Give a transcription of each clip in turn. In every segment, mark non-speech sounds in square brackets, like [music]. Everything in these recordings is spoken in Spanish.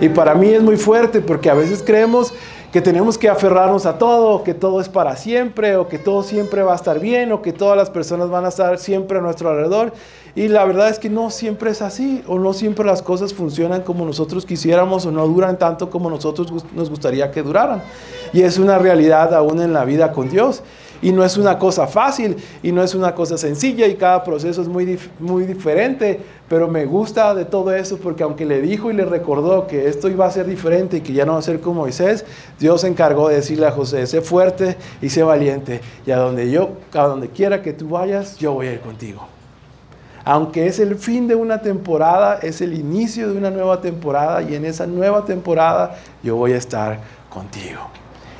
Y para mí es muy fuerte porque a veces creemos que tenemos que aferrarnos a todo, que todo es para siempre, o que todo siempre va a estar bien, o que todas las personas van a estar siempre a nuestro alrededor. Y la verdad es que no siempre es así, o no siempre las cosas funcionan como nosotros quisiéramos, o no duran tanto como nosotros nos gustaría que duraran. Y es una realidad aún en la vida con Dios. Y no es una cosa fácil y no es una cosa sencilla y cada proceso es muy, muy diferente, pero me gusta de todo eso porque aunque le dijo y le recordó que esto iba a ser diferente y que ya no va a ser como Moisés, Dios se encargó de decirle a José, sé fuerte y sé valiente y a donde yo, a donde quiera que tú vayas, yo voy a ir contigo. Aunque es el fin de una temporada, es el inicio de una nueva temporada y en esa nueva temporada yo voy a estar contigo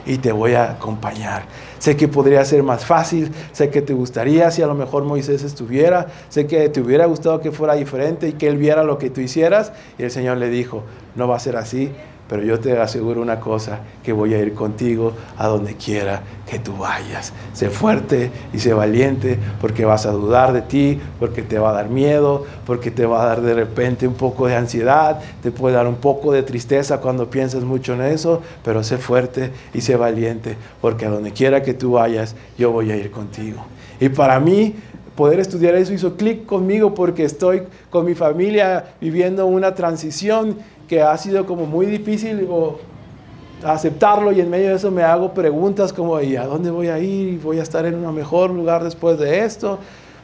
y te voy a acompañar. Sé que podría ser más fácil, sé que te gustaría si a lo mejor Moisés estuviera, sé que te hubiera gustado que fuera diferente y que él viera lo que tú hicieras. Y el Señor le dijo, no va a ser así, pero yo te aseguro una cosa, que voy a ir contigo a donde quiera que tú vayas. Sé fuerte y sé valiente porque vas a dudar de ti, porque te va a dar miedo, porque te va a dar de repente un poco de ansiedad, te puede dar un poco de tristeza cuando piensas mucho en eso, pero sé fuerte y sé valiente porque a donde quiera que tú vayas, yo voy a ir contigo. Y para mí, poder estudiar eso hizo clic conmigo porque estoy con mi familia viviendo una transición que ha sido como muy difícil aceptarlo y en medio de eso me hago preguntas como, ¿y a dónde voy a ir? ¿Voy a estar en un mejor lugar después de esto?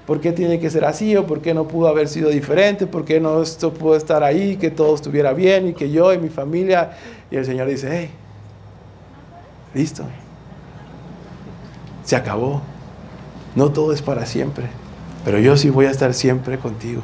¿Por qué tiene que ser así? ¿O por qué no pudo haber sido diferente? ¿Por qué no esto pudo estar ahí? Que todo estuviera bien y que yo y mi familia. Y el Señor dice, hey, listo. Se acabó. No todo es para siempre. Pero yo sí voy a estar siempre contigo.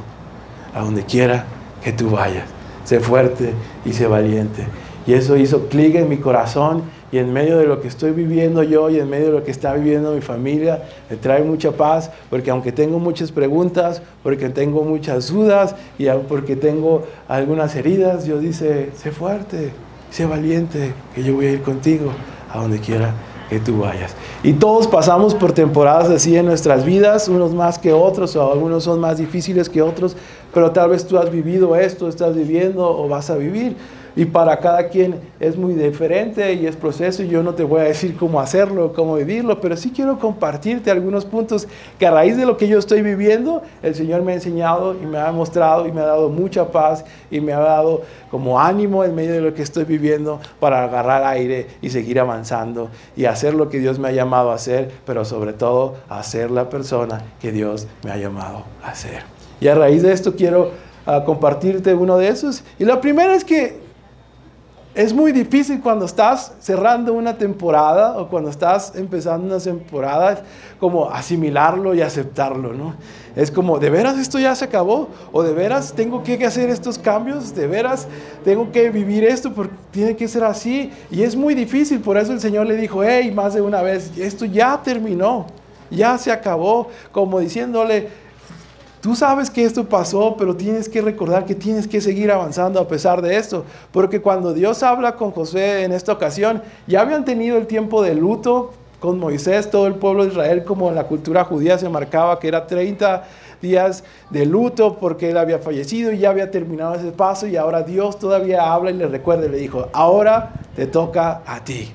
A donde quiera que tú vayas sé fuerte y sé valiente. Y eso hizo clic en mi corazón y en medio de lo que estoy viviendo yo y en medio de lo que está viviendo mi familia, me trae mucha paz porque aunque tengo muchas preguntas, porque tengo muchas dudas y porque tengo algunas heridas, Dios dice, sé fuerte, sé valiente, que yo voy a ir contigo a donde quiera que tú vayas. Y todos pasamos por temporadas así en nuestras vidas, unos más que otros, o algunos son más difíciles que otros, pero tal vez tú has vivido esto, estás viviendo o vas a vivir y para cada quien es muy diferente y es proceso y yo no te voy a decir cómo hacerlo, cómo vivirlo, pero sí quiero compartirte algunos puntos que a raíz de lo que yo estoy viviendo, el Señor me ha enseñado y me ha mostrado y me ha dado mucha paz y me ha dado como ánimo en medio de lo que estoy viviendo para agarrar aire y seguir avanzando y hacer lo que Dios me ha llamado a hacer, pero sobre todo hacer la persona que Dios me ha llamado a ser. Y a raíz de esto quiero ah, compartirte uno de esos. Y la primera es que es muy difícil cuando estás cerrando una temporada o cuando estás empezando una temporada, como asimilarlo y aceptarlo, ¿no? Es como, ¿de veras esto ya se acabó? ¿O de veras tengo que hacer estos cambios? ¿De veras tengo que vivir esto? Porque tiene que ser así. Y es muy difícil, por eso el Señor le dijo, hey, más de una vez, esto ya terminó, ya se acabó, como diciéndole, Tú sabes que esto pasó, pero tienes que recordar que tienes que seguir avanzando a pesar de esto. Porque cuando Dios habla con José en esta ocasión, ya habían tenido el tiempo de luto con Moisés, todo el pueblo de Israel, como en la cultura judía se marcaba que era 30 días de luto porque él había fallecido y ya había terminado ese paso y ahora Dios todavía habla y le recuerda y le dijo, ahora te toca a ti.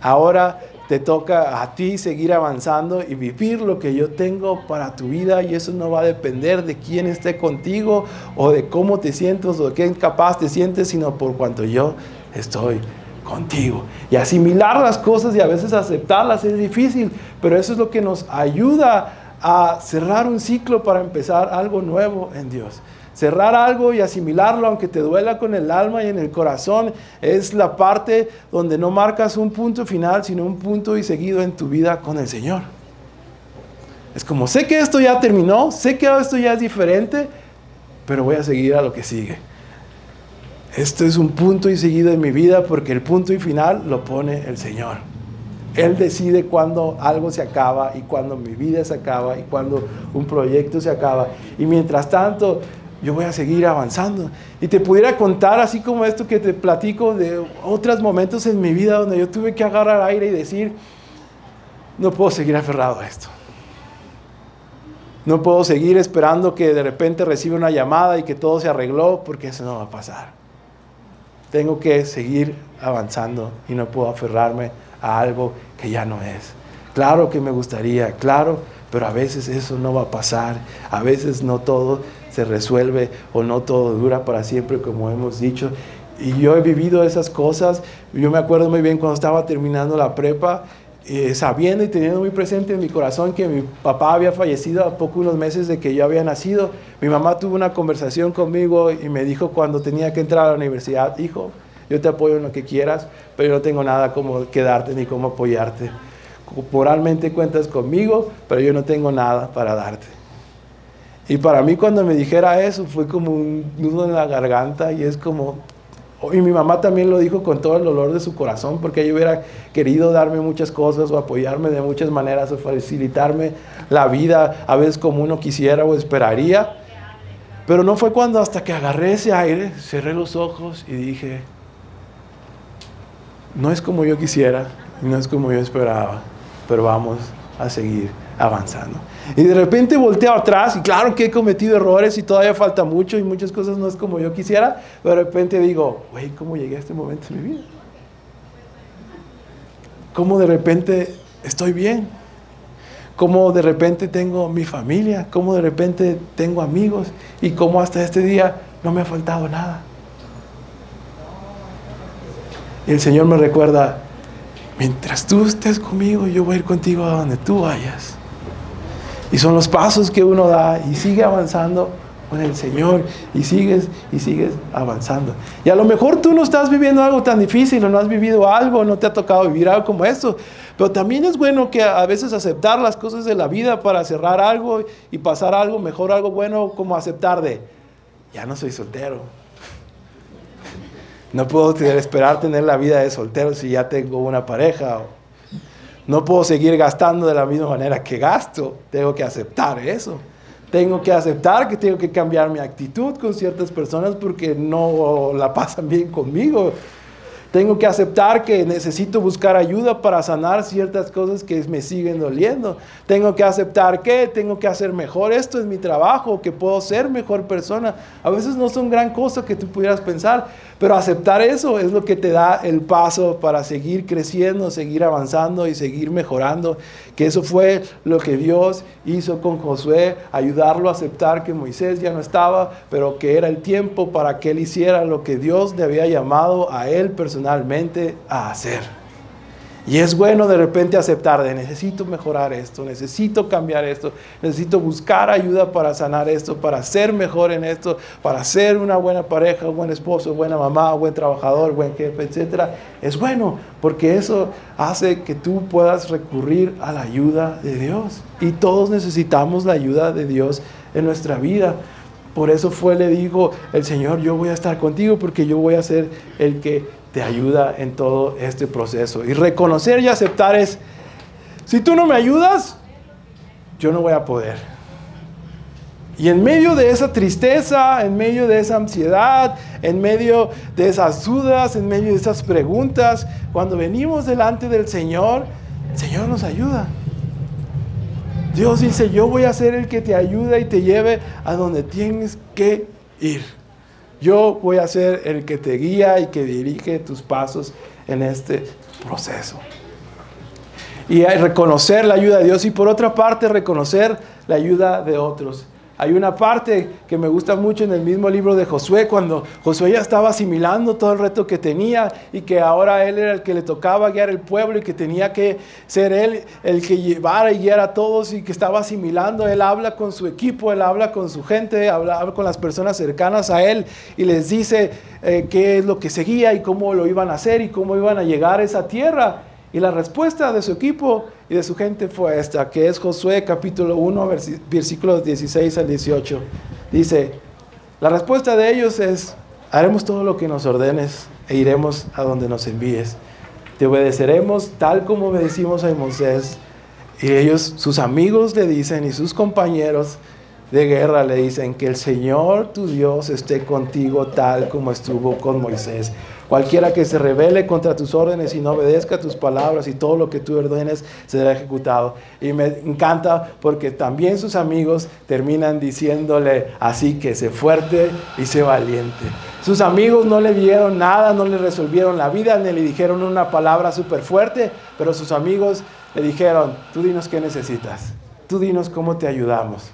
Ahora te toca a ti seguir avanzando y vivir lo que yo tengo para tu vida y eso no va a depender de quién esté contigo o de cómo te sientes o de qué incapaz te sientes, sino por cuanto yo estoy contigo. Y asimilar las cosas y a veces aceptarlas es difícil, pero eso es lo que nos ayuda a cerrar un ciclo para empezar algo nuevo en Dios. Cerrar algo y asimilarlo, aunque te duela con el alma y en el corazón, es la parte donde no marcas un punto final, sino un punto y seguido en tu vida con el Señor. Es como, sé que esto ya terminó, sé que esto ya es diferente, pero voy a seguir a lo que sigue. Esto es un punto y seguido en mi vida porque el punto y final lo pone el Señor. Él decide cuándo algo se acaba y cuándo mi vida se acaba y cuándo un proyecto se acaba. Y mientras tanto, yo voy a seguir avanzando. Y te pudiera contar, así como esto que te platico, de otros momentos en mi vida donde yo tuve que agarrar aire y decir, no puedo seguir aferrado a esto. No puedo seguir esperando que de repente reciba una llamada y que todo se arregló, porque eso no va a pasar. tengo que seguir avanzando y no puedo aferrarme a algo que ya no es. Claro que me gustaría, claro, pero a veces eso no va a pasar, a veces no todo se resuelve o no todo dura para siempre, como hemos dicho. Y yo he vivido esas cosas, yo me acuerdo muy bien cuando estaba terminando la prepa, eh, sabiendo y teniendo muy presente en mi corazón que mi papá había fallecido a poco unos meses de que yo había nacido, mi mamá tuvo una conversación conmigo y me dijo cuando tenía que entrar a la universidad, hijo, yo te apoyo en lo que quieras, pero yo no tengo nada como quedarte ni cómo apoyarte. Corporalmente cuentas conmigo, pero yo no tengo nada para darte. Y para mí cuando me dijera eso fue como un nudo en la garganta y es como, y mi mamá también lo dijo con todo el dolor de su corazón, porque ella hubiera querido darme muchas cosas o apoyarme de muchas maneras o facilitarme la vida, a veces como uno quisiera o esperaría. Pero no fue cuando hasta que agarré ese aire, cerré los ojos y dije, no es como yo quisiera, no es como yo esperaba, pero vamos a seguir avanzando. Y de repente volteo atrás y claro que he cometido errores y todavía falta mucho y muchas cosas no es como yo quisiera, pero de repente digo, güey, ¿cómo llegué a este momento en mi vida? ¿Cómo de repente estoy bien? ¿Cómo de repente tengo mi familia? ¿Cómo de repente tengo amigos? ¿Y cómo hasta este día no me ha faltado nada? Y el Señor me recuerda, mientras tú estés conmigo, yo voy a ir contigo a donde tú vayas. Y son los pasos que uno da y sigue avanzando con el Señor y sigues y sigues avanzando. Y a lo mejor tú no estás viviendo algo tan difícil o no has vivido algo, no te ha tocado vivir algo como esto, pero también es bueno que a veces aceptar las cosas de la vida para cerrar algo y pasar algo mejor, algo bueno, como aceptar de, ya no soy soltero. No puedo esperar tener la vida de soltero si ya tengo una pareja no puedo seguir gastando de la misma manera que gasto. Tengo que aceptar eso. Tengo que aceptar que tengo que cambiar mi actitud con ciertas personas porque no la pasan bien conmigo. Tengo que aceptar que necesito buscar ayuda para sanar ciertas cosas que me siguen doliendo. Tengo que aceptar que tengo que hacer mejor. Esto es mi trabajo, que puedo ser mejor persona. A veces no son gran cosa que tú pudieras pensar, pero aceptar eso es lo que te da el paso para seguir creciendo, seguir avanzando y seguir mejorando. Que eso fue lo que Dios hizo con Josué, ayudarlo a aceptar que Moisés ya no estaba, pero que era el tiempo para que él hiciera lo que Dios le había llamado a él personalmente a hacer. Y es bueno de repente aceptar de necesito mejorar esto, necesito cambiar esto, necesito buscar ayuda para sanar esto, para ser mejor en esto, para ser una buena pareja, buen esposo, buena mamá, buen trabajador, buen jefe, etc. Es bueno porque eso hace que tú puedas recurrir a la ayuda de Dios. Y todos necesitamos la ayuda de Dios en nuestra vida. Por eso fue, le dijo el Señor, yo voy a estar contigo porque yo voy a ser el que te ayuda en todo este proceso. Y reconocer y aceptar es, si tú no me ayudas, yo no voy a poder. Y en medio de esa tristeza, en medio de esa ansiedad, en medio de esas dudas, en medio de esas preguntas, cuando venimos delante del Señor, el Señor nos ayuda. Dios dice, yo voy a ser el que te ayuda y te lleve a donde tienes que ir. Yo voy a ser el que te guía y que dirige tus pasos en este proceso. Y reconocer la ayuda de Dios y por otra parte reconocer la ayuda de otros. Hay una parte que me gusta mucho en el mismo libro de Josué, cuando Josué ya estaba asimilando todo el reto que tenía y que ahora él era el que le tocaba guiar el pueblo y que tenía que ser él el que llevara y guiara a todos y que estaba asimilando. Él habla con su equipo, él habla con su gente, habla, con las personas cercanas a él y les dice eh, qué es lo que seguía y cómo lo iban a hacer y cómo iban a llegar a esa tierra. Y la respuesta de su equipo y de su gente fue esta, que es Josué capítulo 1, versículos 16 al 18. Dice, la respuesta de ellos es, haremos todo lo que nos ordenes e iremos a donde nos envíes. Te obedeceremos tal como obedecimos a Moisés. Y ellos, sus amigos le dicen y sus compañeros de guerra le dicen que el Señor tu Dios esté contigo tal como estuvo con Moisés Cualquiera que se rebele contra tus órdenes y no obedezca tus palabras y todo lo que tú ordenes será ejecutado. Y me encanta porque también sus amigos terminan diciéndole así que sé fuerte y sé valiente. Sus amigos no le dieron nada, no le resolvieron la vida, ni le dijeron una palabra súper fuerte, pero sus amigos le dijeron, tú dinos qué necesitas, tú dinos cómo te ayudamos.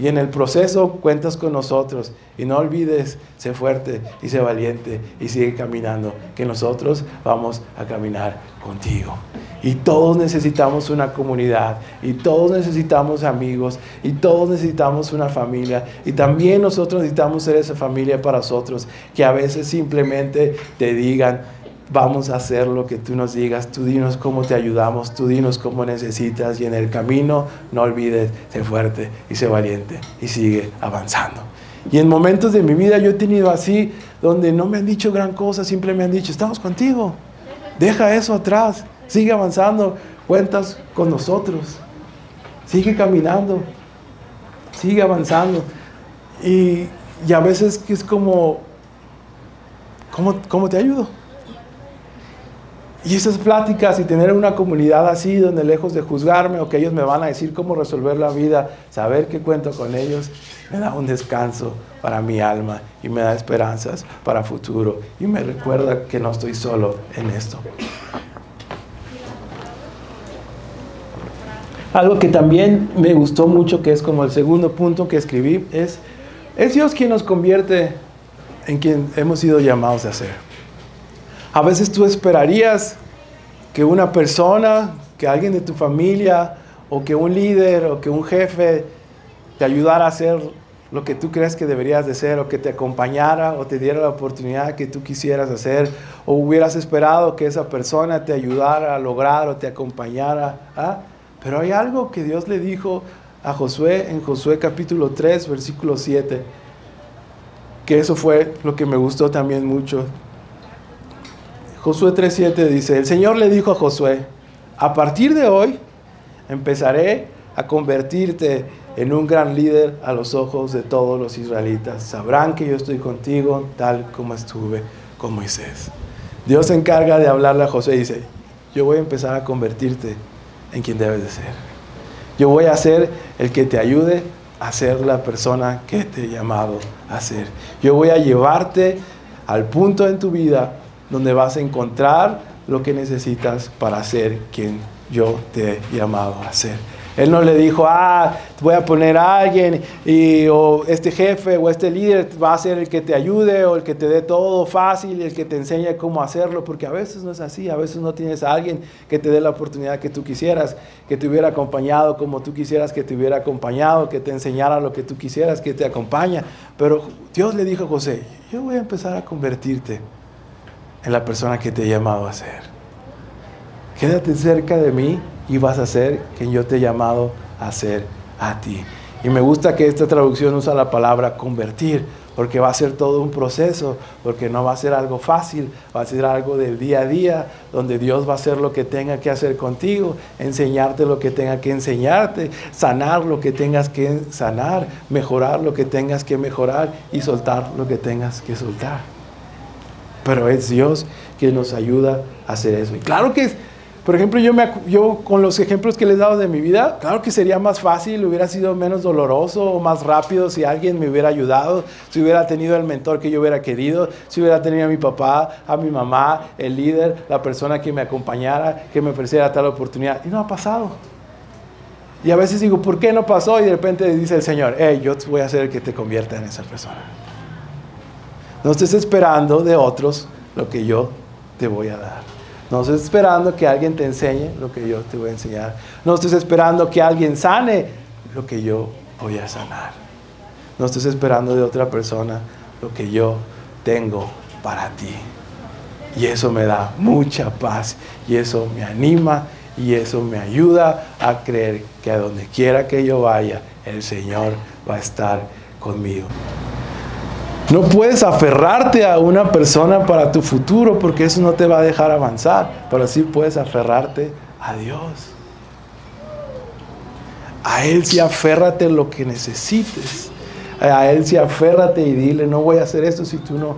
Y en el proceso cuentas con nosotros. Y no olvides, sé fuerte y sé valiente y sigue caminando, que nosotros vamos a caminar contigo. Y todos necesitamos una comunidad, y todos necesitamos amigos, y todos necesitamos una familia. Y también nosotros necesitamos ser esa familia para nosotros, que a veces simplemente te digan, vamos a hacer lo que tú nos digas, tú dinos cómo te ayudamos, tú dinos cómo necesitas. Y en el camino no olvides, sé fuerte y sé valiente y sigue avanzando. Y en momentos de mi vida yo he tenido así, donde no me han dicho gran cosa, siempre me han dicho, estamos contigo, deja eso atrás, sigue avanzando, cuentas con nosotros, sigue caminando, sigue avanzando. Y, y a veces es como, ¿cómo, cómo te ayudo? Y esas pláticas y tener una comunidad así, donde lejos de juzgarme o que ellos me van a decir cómo resolver la vida, saber que cuento con ellos, me da un descanso para mi alma y me da esperanzas para futuro y me recuerda que no estoy solo en esto. Algo que también me gustó mucho, que es como el segundo punto que escribí, es, es Dios quien nos convierte en quien hemos sido llamados a ser. A veces tú esperarías que una persona, que alguien de tu familia, o que un líder, o que un jefe te ayudara a hacer lo que tú crees que deberías de hacer, o que te acompañara, o te diera la oportunidad que tú quisieras hacer, o hubieras esperado que esa persona te ayudara a lograr o te acompañara. ¿ah? Pero hay algo que Dios le dijo a Josué en Josué capítulo 3, versículo 7, que eso fue lo que me gustó también mucho. Josué 3.7 dice, el Señor le dijo a Josué, a partir de hoy empezaré a convertirte en un gran líder a los ojos de todos los israelitas. Sabrán que yo estoy contigo tal como estuve con Moisés. Dios se encarga de hablarle a Josué y dice, yo voy a empezar a convertirte en quien debes de ser. Yo voy a ser el que te ayude a ser la persona que te he llamado a ser. Yo voy a llevarte al punto en tu vida donde vas a encontrar lo que necesitas para ser quien yo te he llamado a ser. Él no le dijo, ah, voy a poner a alguien y o este jefe o este líder va a ser el que te ayude o el que te dé todo fácil, el que te enseñe cómo hacerlo, porque a veces no es así, a veces no tienes a alguien que te dé la oportunidad que tú quisieras, que te hubiera acompañado como tú quisieras que te hubiera acompañado, que te enseñara lo que tú quisieras, que te acompaña. Pero Dios le dijo a José, yo voy a empezar a convertirte en la persona que te he llamado a ser. Quédate cerca de mí y vas a ser quien yo te he llamado a ser a ti. Y me gusta que esta traducción usa la palabra convertir, porque va a ser todo un proceso, porque no va a ser algo fácil, va a ser algo del día a día, donde Dios va a hacer lo que tenga que hacer contigo, enseñarte lo que tenga que enseñarte, sanar lo que tengas que sanar, mejorar lo que tengas que mejorar y soltar lo que tengas que soltar. Pero es Dios quien nos ayuda a hacer eso. Y claro que, por ejemplo, yo, me, yo con los ejemplos que les he dado de mi vida, claro que sería más fácil, hubiera sido menos doloroso o más rápido si alguien me hubiera ayudado, si hubiera tenido el mentor que yo hubiera querido, si hubiera tenido a mi papá, a mi mamá, el líder, la persona que me acompañara, que me ofreciera tal oportunidad. Y no ha pasado. Y a veces digo, ¿por qué no pasó? Y de repente dice el Señor, hey, yo voy a ser el que te convierta en esa persona. No estés esperando de otros lo que yo te voy a dar. No estés esperando que alguien te enseñe lo que yo te voy a enseñar. No estés esperando que alguien sane lo que yo voy a sanar. No estés esperando de otra persona lo que yo tengo para ti. Y eso me da mucha paz y eso me anima y eso me ayuda a creer que a donde quiera que yo vaya, el Señor va a estar conmigo. No puedes aferrarte a una persona para tu futuro porque eso no te va a dejar avanzar, pero sí puedes aferrarte a Dios. A Él sí aférrate lo que necesites. A Él sí aférrate y dile, no voy a hacer esto si tú no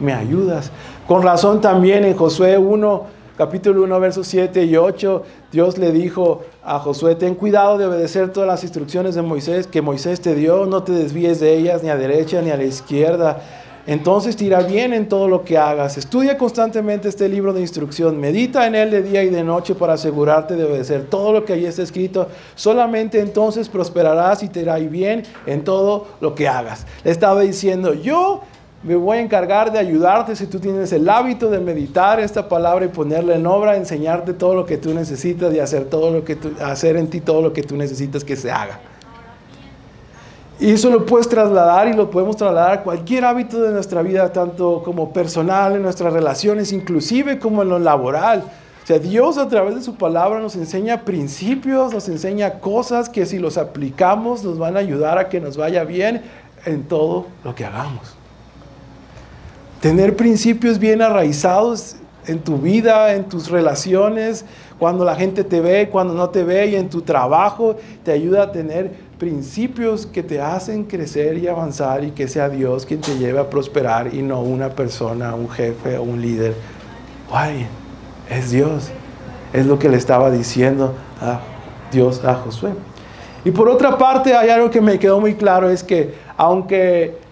me ayudas. Con razón también en Josué 1, capítulo 1, versos 7 y 8, Dios le dijo a Josué, ten cuidado de obedecer todas las instrucciones de Moisés que Moisés te dio, no te desvíes de ellas ni a derecha ni a la izquierda. Entonces te irá bien en todo lo que hagas. Estudia constantemente este libro de instrucción. Medita en él de día y de noche para asegurarte de obedecer todo lo que allí está escrito. Solamente entonces prosperarás y te irá bien en todo lo que hagas. Le estaba diciendo, yo me voy a encargar de ayudarte si tú tienes el hábito de meditar esta palabra y ponerla en obra, enseñarte todo lo que tú necesitas y hacer todo lo que tú, hacer en ti todo lo que tú necesitas que se haga. Y eso lo puedes trasladar y lo podemos trasladar a cualquier hábito de nuestra vida, tanto como personal, en nuestras relaciones, inclusive como en lo laboral. O sea, Dios a través de su palabra nos enseña principios, nos enseña cosas que si los aplicamos nos van a ayudar a que nos vaya bien en todo lo que hagamos. Tener principios bien arraizados en tu vida, en tus relaciones, cuando la gente te ve, cuando no te ve y en tu trabajo, te ayuda a tener principios que te hacen crecer y avanzar y que sea Dios quien te lleve a prosperar y no una persona, un jefe o un líder. Guay, es Dios. Es lo que le estaba diciendo a Dios a Josué. Y por otra parte, hay algo que me quedó muy claro, es que aunque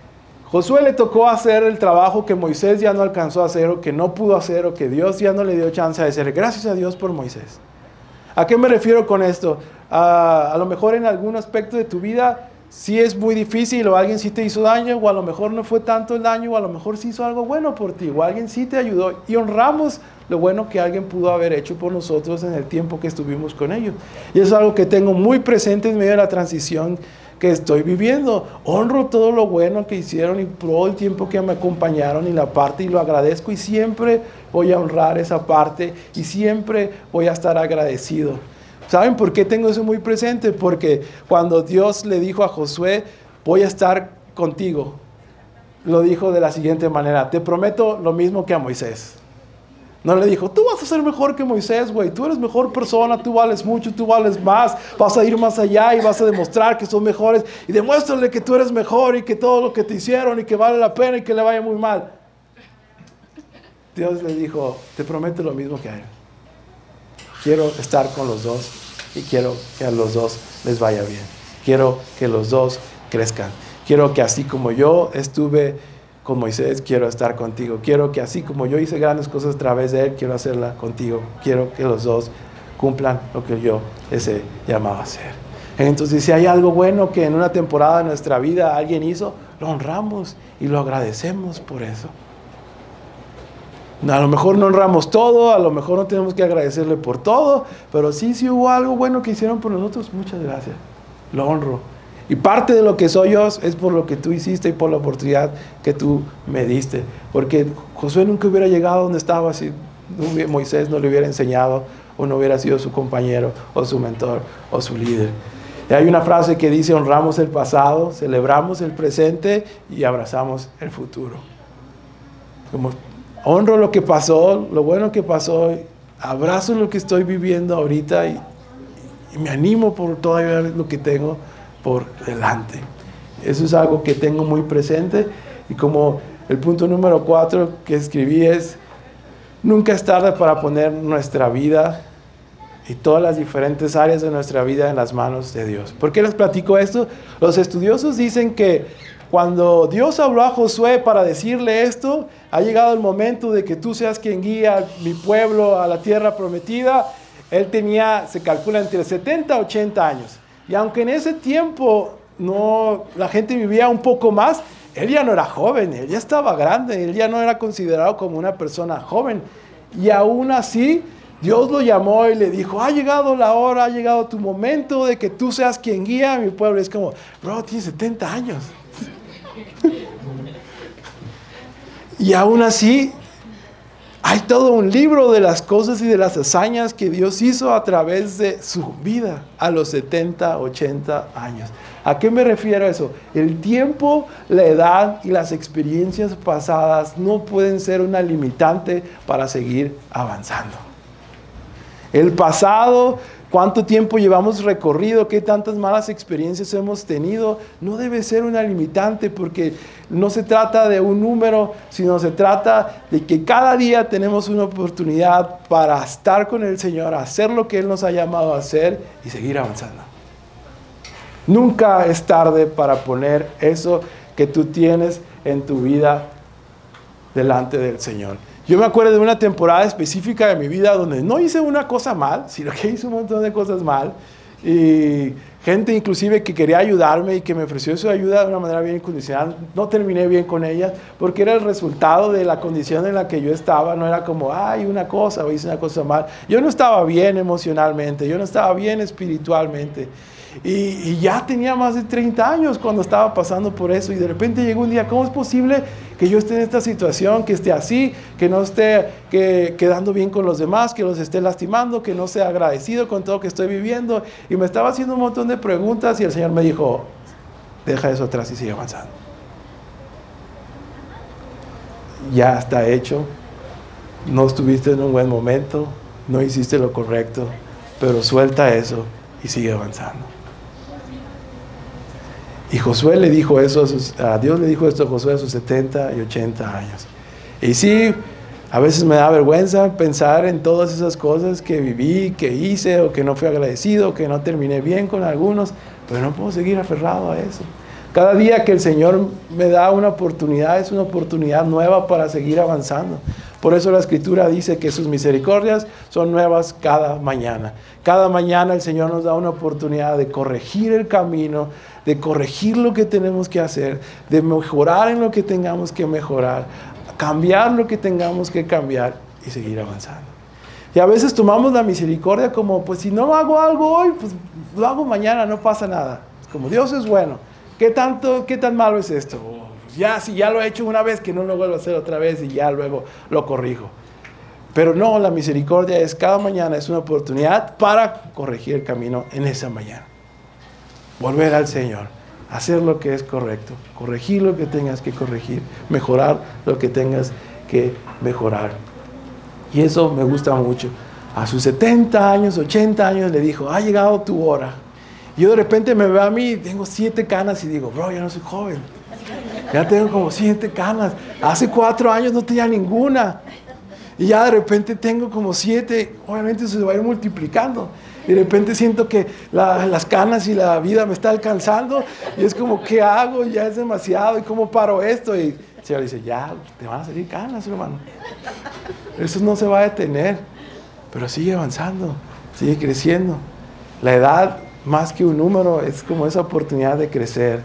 Josué le tocó hacer el trabajo que Moisés ya no alcanzó a hacer o que no pudo hacer o que Dios ya no le dio chance de hacer. Gracias a Dios por Moisés. ¿A qué me refiero con esto? a lo mejor en algún aspecto de tu vida sí es muy difícil o alguien sí te hizo daño o a lo mejor no fue tanto el daño o a lo mejor sí hizo algo bueno por ti o alguien sí te ayudó y honramos lo bueno que alguien pudo haber hecho por nosotros en el tiempo que estuvimos con ellos. Y eso es algo que tengo muy presente en medio de la transición que estoy viviendo. Honro todo lo bueno que hicieron y todo el tiempo que me acompañaron y la parte y lo agradezco y siempre voy a honrar esa parte y siempre voy a estar agradecido. ¿Saben por qué tengo eso muy presente? Porque cuando Dios le dijo a Josué, voy a estar contigo, lo dijo de la siguiente manera, te prometo lo mismo que a Moisés. No le dijo, tú vas a ser mejor que Moisés, güey, tú eres mejor persona, tú vales mucho, tú vales más, vas a ir más allá y vas a demostrar que son mejores y demuéstrale que tú eres mejor y que todo lo que te hicieron y que vale la pena y que le vaya muy mal. Dios le dijo, te prometo lo mismo que a él. Quiero estar con los dos y quiero que a los dos les vaya bien. Quiero que los dos crezcan. Quiero que así como yo estuve con Moisés, quiero estar contigo. Quiero que así como yo hice grandes cosas a través de él, quiero hacerla contigo. Quiero que los dos cumplan lo que yo ese llamaba a hacer. Entonces, si hay algo bueno que en una temporada de nuestra vida alguien hizo, lo honramos y lo agradecemos por eso. A lo mejor no honramos todo, a lo mejor no tenemos que agradecerle por todo, pero sí, si hubo algo bueno que hicieron por nosotros, muchas gracias. Lo honro y parte de lo que soy yo es por lo que tú hiciste y por la oportunidad que tú me diste. Porque Josué nunca hubiera llegado donde estaba si Moisés no le hubiera enseñado o no hubiera sido su compañero o su mentor o su líder. Y hay una frase que dice, honramos el pasado, celebramos el presente y abrazamos el futuro. Como honro lo que pasó, lo bueno que pasó, abrazo lo que estoy viviendo ahorita y, y me animo por todavía lo que tengo por delante. Eso es algo que tengo muy presente y como el punto número cuatro que escribí es, nunca es tarde para poner nuestra vida y todas las diferentes áreas de nuestra vida en las manos de Dios. ¿Por qué les platico esto? Los estudiosos dicen que cuando Dios habló a Josué para decirle esto, ha llegado el momento de que tú seas quien guía a mi pueblo a la tierra prometida. Él tenía, se calcula, entre 70 y 80 años. Y aunque en ese tiempo no, la gente vivía un poco más, él ya no era joven, él ya estaba grande, él ya no era considerado como una persona joven. Y aún así, Dios lo llamó y le dijo, ha llegado la hora, ha llegado tu momento de que tú seas quien guía a mi pueblo. Es como, bro, tienes 70 años. [laughs] y aún así, hay todo un libro de las cosas y de las hazañas que Dios hizo a través de su vida a los 70, 80 años. ¿A qué me refiero a eso? El tiempo, la edad y las experiencias pasadas no pueden ser una limitante para seguir avanzando. El pasado, cuánto tiempo llevamos recorrido, qué tantas malas experiencias hemos tenido, no debe ser una limitante porque no se trata de un número, sino se trata de que cada día tenemos una oportunidad para estar con el Señor, hacer lo que Él nos ha llamado a hacer y seguir avanzando. Nunca es tarde para poner eso que tú tienes en tu vida delante del Señor. Yo me acuerdo de una temporada específica de mi vida donde no hice una cosa mal, sino que [laughs] hice un montón de cosas mal. Y gente inclusive que quería ayudarme y que me ofreció su ayuda de una manera bien incondicional. No terminé bien con ella porque era el resultado de la condición en la que yo estaba. No era como, ay, una cosa o hice una cosa mal. Yo no estaba bien emocionalmente, yo no estaba bien espiritualmente. Y, ya tenía más de 30 años cuando estaba pasando por eso y de repente llegó un día, ¿cómo es posible que yo esté en esta situación, que esté así, que no esté quedando bien con los demás, que los esté lastimando, que no sea agradecido con todo que estoy viviendo? Y me estaba haciendo un montón de preguntas y el Señor me dijo, deja eso atrás y sigue avanzando. Ya está hecho, no estuviste en un buen momento, no hiciste lo correcto, pero suelta eso y sigue avanzando. Y Josué le dijo eso, a, Dios le dijo esto a Josué a sus 70 y 80 años. Y sí, a veces me da vergüenza pensar en todas esas cosas que viví, que hice, o que no fui agradecido, que no terminé bien con algunos, pero no puedo seguir aferrado a eso. Cada día que el Señor me da una oportunidad es una oportunidad nueva para seguir avanzando. Por eso la Escritura dice que sus misericordias son nuevas cada mañana. Cada mañana el Señor nos da una oportunidad de corregir el camino, de corregir lo que tenemos que hacer, de mejorar en lo que tengamos que mejorar, cambiar lo que tengamos que cambiar y seguir avanzando. Y a veces tomamos la misericordia como, pues si no hago algo hoy, pues lo hago mañana, no pasa nada. Como Dios es bueno. ¿Qué tanto, qué tan malo es esto? Ya, si ya lo he hecho una vez, que no lo vuelvo a hacer otra vez y ya luego lo corrijo. Pero no, la misericordia es cada mañana, es una oportunidad para corregir el camino en esa mañana volver al Señor, hacer lo que es correcto, corregir lo que tengas que corregir, mejorar lo que tengas que mejorar. Y eso me gusta mucho. A sus 70 años, 80 años le dijo, ha llegado tu hora. Yo de repente me veo a mí, tengo siete canas y digo, bro, ya no soy joven. Ya tengo como siete canas. Hace cuatro años no tenía ninguna. Y ya de repente tengo como siete. Obviamente eso se va a ir multiplicando. De repente siento que las canas y la vida me está alcanzando y es como, ¿qué hago? Ya es demasiado y cómo paro esto. Y el Señor dice, ya, te van a salir canas, hermano. Eso no se va a detener, pero sigue avanzando, sigue creciendo. La edad, más que un número, es como esa oportunidad de crecer,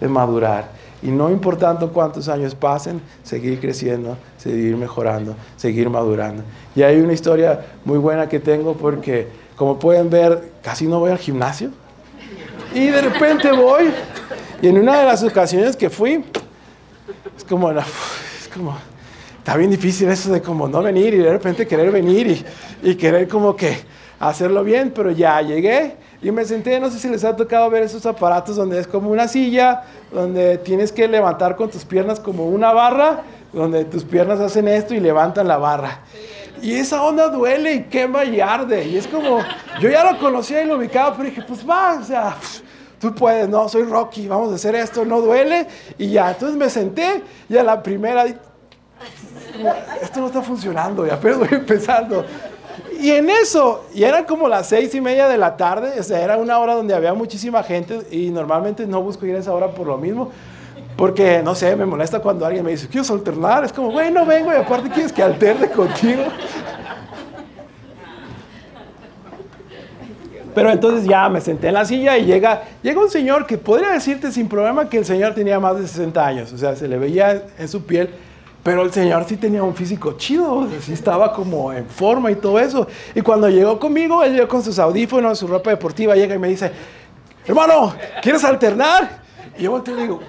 de madurar. Y no importando cuántos años pasen, seguir creciendo, seguir mejorando, seguir madurando. Y hay una historia muy buena que tengo porque como pueden ver, casi no voy al gimnasio. Y de repente voy, y en una de las ocasiones que fui, es como, es como, está bien difícil eso de como no venir y de repente querer venir y, querer como que hacerlo bien, pero ya llegué y me senté, no sé si les ha tocado ver esos aparatos donde es como una silla, donde tienes que levantar con tus piernas como una barra, donde tus piernas hacen esto y levantan la barra. Y esa onda duele y quema y arde. Y es como, yo ya lo conocía y lo ubicaba, pero dije, pues va, o sea, tú puedes, no, soy Rocky, vamos a hacer esto, no duele. Y ya, entonces me senté y a la primera, esto no está funcionando, y [laughs] apenas voy empezando. Y en eso, y eran como las seis y media de la tarde, o sea, era una hora donde había muchísima gente y normalmente no busco ir a esa hora por lo mismo. Porque, no sé, me molesta cuando alguien me dice, ¿quieres alternar? Es como, güey, no vengo y aparte quieres que alterne contigo. Pero entonces ya me senté en la silla y llega, llega un señor que podría decirte sin problema que el señor tenía más de 60 años. O sea, se le veía en su piel, pero el señor sí tenía un físico chido, sí estaba como en forma y todo eso. Y cuando llegó conmigo, él llegó con sus audífonos, su ropa deportiva, llega y me dice, hermano, ¿quieres alternar? Y yo volteo y digo,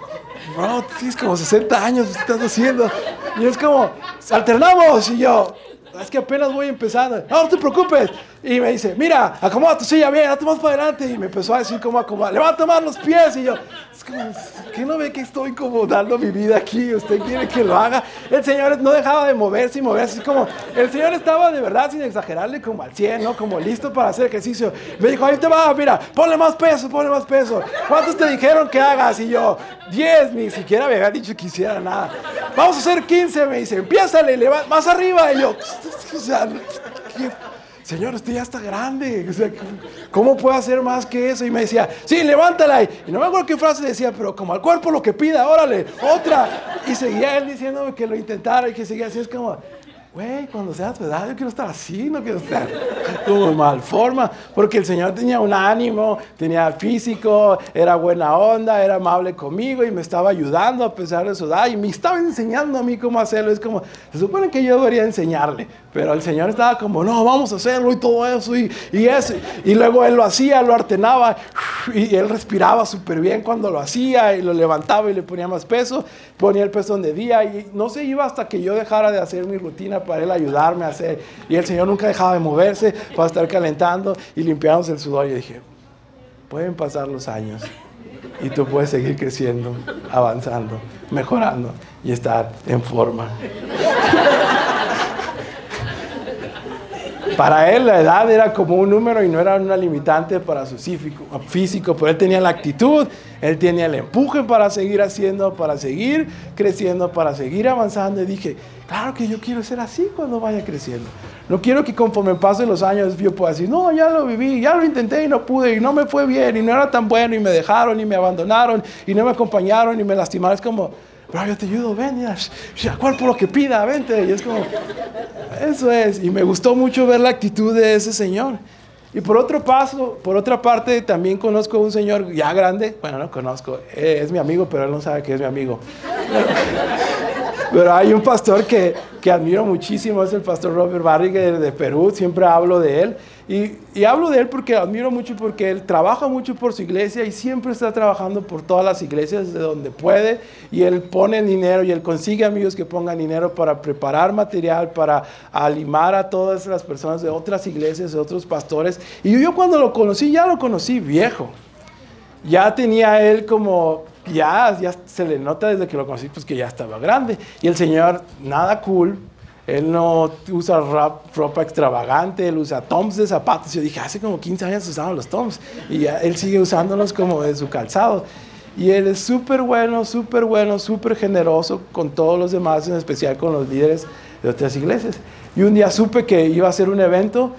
bro, tienes como 60 años, ¿qué estás haciendo? Y es como, alternamos. Y yo, es que apenas voy empezando. No, no te preocupes, Y me dice, mira, acomoda tu silla bien, date más para adelante. Y me empezó a decir cómo acomodar, levanta más los pies. Y yo, es como, ¿qué no ve que estoy como dando mi vida aquí? ¿Usted quiere que lo haga? El Señor no dejaba de moverse y moverse. Es como, el Señor estaba de verdad, sin exagerarle, como al 100, ¿no? Como listo para hacer ejercicio. Me dijo, ahí te va, mira, ponle más peso, ponle más peso. ¿Cuántos te dijeron que hagas? Y yo, 10, ni siquiera me había dicho que hiciera nada. Vamos a hacer 15, me dice, empiézale, más arriba. Y yo, [laughs] o sea, ¿qué? Señor, usted ya está grande. ¿Cómo puedo hacer más que eso? Y me decía, sí, levántala. Y no me acuerdo qué frase decía, pero como al cuerpo lo que pida, órale, otra. Y seguía él diciéndome que lo intentara y que seguía así. Es como, güey, cuando seas edad, yo quiero estar así, no quiero estar como mal forma, porque el Señor tenía un ánimo, tenía físico, era buena onda, era amable conmigo y me estaba ayudando a pesar de su edad y me estaba enseñando a mí cómo hacerlo. Es como, se supone que yo debería enseñarle, pero el Señor estaba como, no, vamos a hacerlo y todo eso y, y eso. Y luego él lo hacía, lo artenaba y él respiraba súper bien cuando lo hacía y lo levantaba y le ponía más peso, ponía el peso donde día y no se iba hasta que yo dejara de hacer mi rutina para él ayudarme a hacer. Y el Señor nunca dejaba de moverse para estar calentando y limpiándose el sudor. Y dije, pueden pasar los años y tú puedes seguir creciendo, avanzando, mejorando y estar en forma. Para él la edad era como un número y no era una limitante para su físico, pero él tenía la actitud, él tenía el empuje para seguir haciendo, para seguir creciendo, para seguir avanzando. Y dije, claro que yo quiero ser así cuando vaya creciendo. No quiero que conforme pasen los años yo pueda decir, no, ya lo viví, ya lo intenté y no pude y no me fue bien y no era tan bueno y me dejaron y me abandonaron y no me acompañaron y me lastimaron. Es como, pero yo te ayudo, ven, ya, ¿cuál por lo que pida? Vente. Y es como, eso es. Y me gustó mucho ver la actitud de ese señor. Y por otro paso, por otra parte, también conozco a un señor ya grande. Bueno, no conozco, eh, es mi amigo, pero él no sabe que es mi amigo. Pero hay un pastor que, que admiro muchísimo, es el pastor Robert Barriger de Perú, siempre hablo de él. Y, y, hablo de él porque admiro mucho, porque él trabaja mucho por su iglesia y siempre está trabajando por todas las iglesias de donde puede. Y él pone dinero y él consigue amigos que pongan dinero para preparar material, para animar a todas las personas de otras iglesias, de otros pastores. Y yo cuando lo conocí, ya lo conocí viejo. Ya tenía él como ya, ya se le nota desde que lo conocí, pues que ya estaba grande. Y el Señor, nada cool, él no usa ropa extravagante, él usa toms de zapatos. Yo dije, hace como 15 años usaban los toms y él sigue usándolos como de su calzado. Y él es súper bueno, súper bueno, súper generoso con todos los demás, en especial con los líderes de otras iglesias. Y un día supe que iba a hacer un evento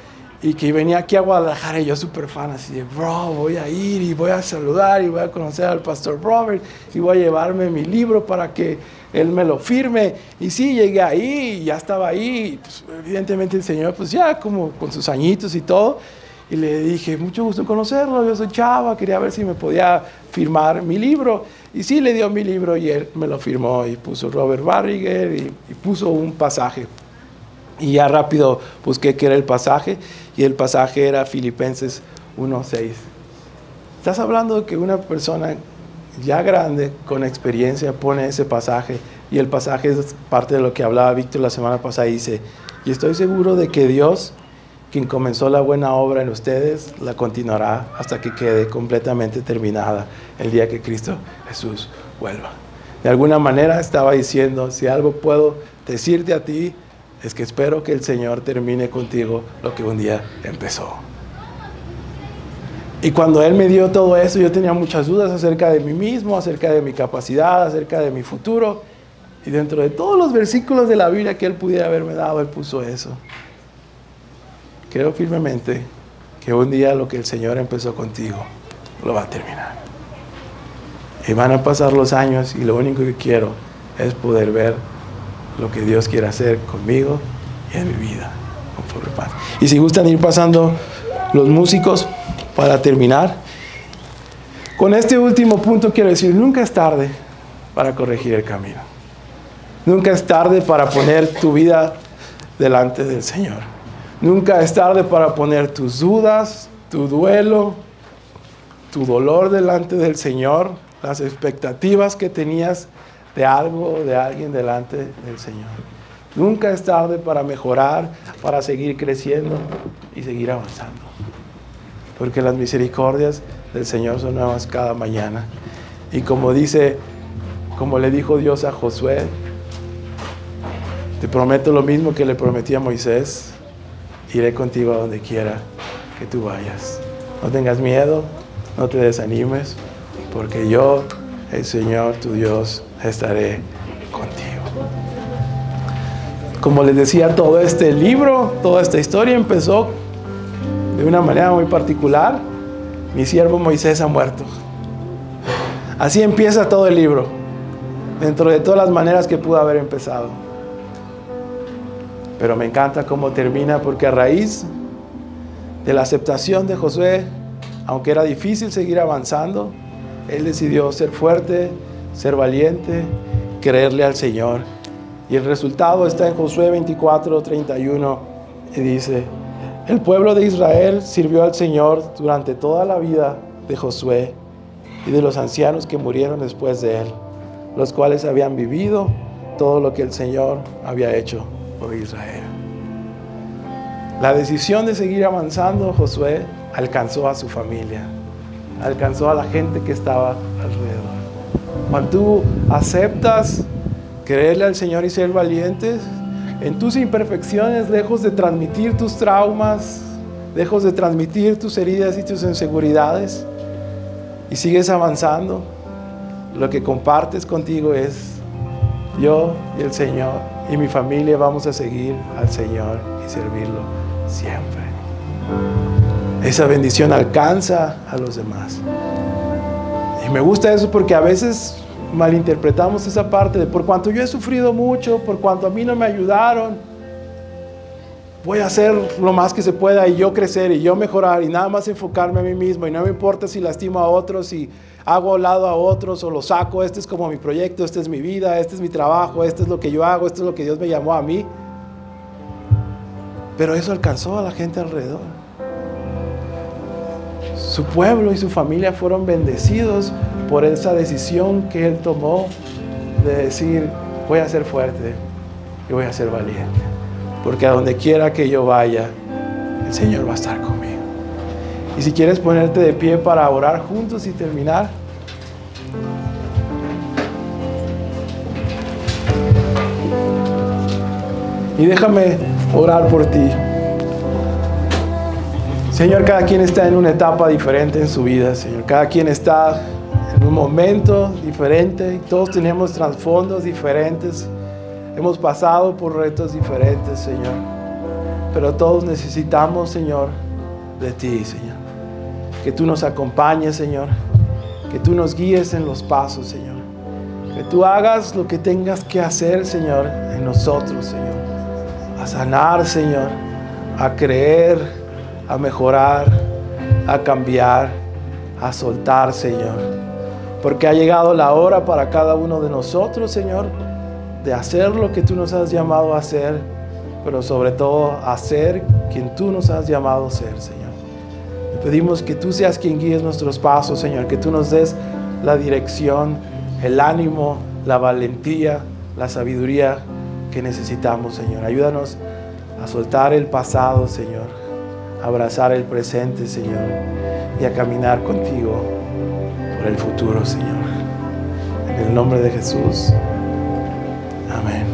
y que venía aquí a Guadalajara y yo súper fan, así de, bro, voy a ir y voy a saludar y voy a conocer al pastor Robert y voy a llevarme mi libro para que él me lo firme. Y sí, llegué ahí y ya estaba ahí. Pues, evidentemente el Señor, pues ya como con sus añitos y todo. Y le dije, mucho gusto conocerlo, yo soy Chava, quería ver si me podía firmar mi libro. Y sí, le dio mi libro y él me lo firmó y puso Robert Barriger y, y puso un pasaje. Y ya rápido busqué qué era el pasaje y el pasaje era Filipenses 1.6. Estás hablando de que una persona ya grande, con experiencia, pone ese pasaje y el pasaje es parte de lo que hablaba Víctor la semana pasada. Dice, y estoy seguro de que Dios, quien comenzó la buena obra en ustedes, la continuará hasta que quede completamente terminada el día que Cristo Jesús vuelva. De alguna manera estaba diciendo, si algo puedo decirte a ti, es que espero que el Señor termine contigo lo que un día empezó. Y cuando Él me dio todo eso, yo tenía muchas dudas acerca de mí mismo, acerca de mi capacidad, acerca de mi futuro. Y dentro de todos los versículos de la Biblia que Él pudiera haberme dado, Él puso eso. Creo firmemente que un día lo que el Señor empezó contigo, lo va a terminar. Y van a pasar los años y lo único que quiero es poder ver lo que Dios quiere hacer conmigo y en mi vida. Y si gustan ir pasando los músicos para terminar, con este último punto quiero decir, nunca es tarde para corregir el camino. Nunca es tarde para poner tu vida delante del Señor. Nunca es tarde para poner tus dudas, tu duelo, tu dolor delante del Señor, las expectativas que tenías de algo de alguien delante del Señor. Nunca es tarde para mejorar, para seguir creciendo y seguir avanzando. Porque las misericordias del Señor son nuevas cada mañana. Y como dice, como le dijo Dios a Josué, te prometo lo mismo que le prometí a Moisés, iré contigo a donde quiera que tú vayas. No tengas miedo, no te desanimes, porque yo, el Señor, tu Dios, estaré contigo. Como les decía, todo este libro, toda esta historia empezó de una manera muy particular. Mi siervo Moisés ha muerto. Así empieza todo el libro, dentro de todas las maneras que pudo haber empezado. Pero me encanta cómo termina porque a raíz de la aceptación de Josué, aunque era difícil seguir avanzando, él decidió ser fuerte, ser valiente, creerle al Señor y el resultado está en Josué 24, 31 y dice, el pueblo de Israel sirvió al Señor durante toda la vida de Josué y de los ancianos que murieron después de él, los cuales habían vivido todo lo que el Señor había hecho por Israel. La decisión de seguir avanzando, Josué alcanzó a su familia, alcanzó a la gente que estaba alrededor. Cuando tú aceptas creerle al Señor y ser valientes en tus imperfecciones, lejos de transmitir tus traumas, lejos de transmitir tus heridas y tus inseguridades, y sigues avanzando, lo que compartes contigo es yo y el Señor y mi familia vamos a seguir al Señor y servirlo siempre. Esa bendición alcanza a los demás. Y me gusta eso porque a veces malinterpretamos esa parte de por cuanto yo he sufrido mucho, por cuanto a mí no me ayudaron, voy a hacer lo más que se pueda y yo crecer y yo mejorar y nada más enfocarme a mí mismo y no me importa si lastimo a otros y hago a lado a otros o lo saco, este es como mi proyecto, esta es mi vida, este es mi trabajo, esto es lo que yo hago, esto es lo que Dios me llamó a mí. Pero eso alcanzó a la gente alrededor. Su pueblo y su familia fueron bendecidos por esa decisión que él tomó de decir, voy a ser fuerte y voy a ser valiente. Porque a donde quiera que yo vaya, el Señor va a estar conmigo. Y si quieres ponerte de pie para orar juntos y terminar. Y déjame orar por ti. Señor, cada quien está en una etapa diferente en su vida, Señor. Cada quien está en un momento diferente, todos tenemos trasfondos diferentes, hemos pasado por retos diferentes, Señor, pero todos necesitamos, Señor, de ti, Señor. Que tú nos acompañes, Señor, que tú nos guíes en los pasos, Señor. Que tú hagas lo que tengas que hacer, Señor, en nosotros, Señor. A sanar, Señor, a creer, a mejorar, a cambiar, a soltar, Señor porque ha llegado la hora para cada uno de nosotros, Señor, de hacer lo que tú nos has llamado a hacer, pero sobre todo hacer quien tú nos has llamado a ser, Señor. Te pedimos que tú seas quien guíes nuestros pasos, Señor, que tú nos des la dirección, el ánimo, la valentía, la sabiduría que necesitamos, Señor. Ayúdanos a soltar el pasado, Señor, a abrazar el presente, Señor, y a caminar contigo el futuro, Señor. En el nombre de Jesús. Amén.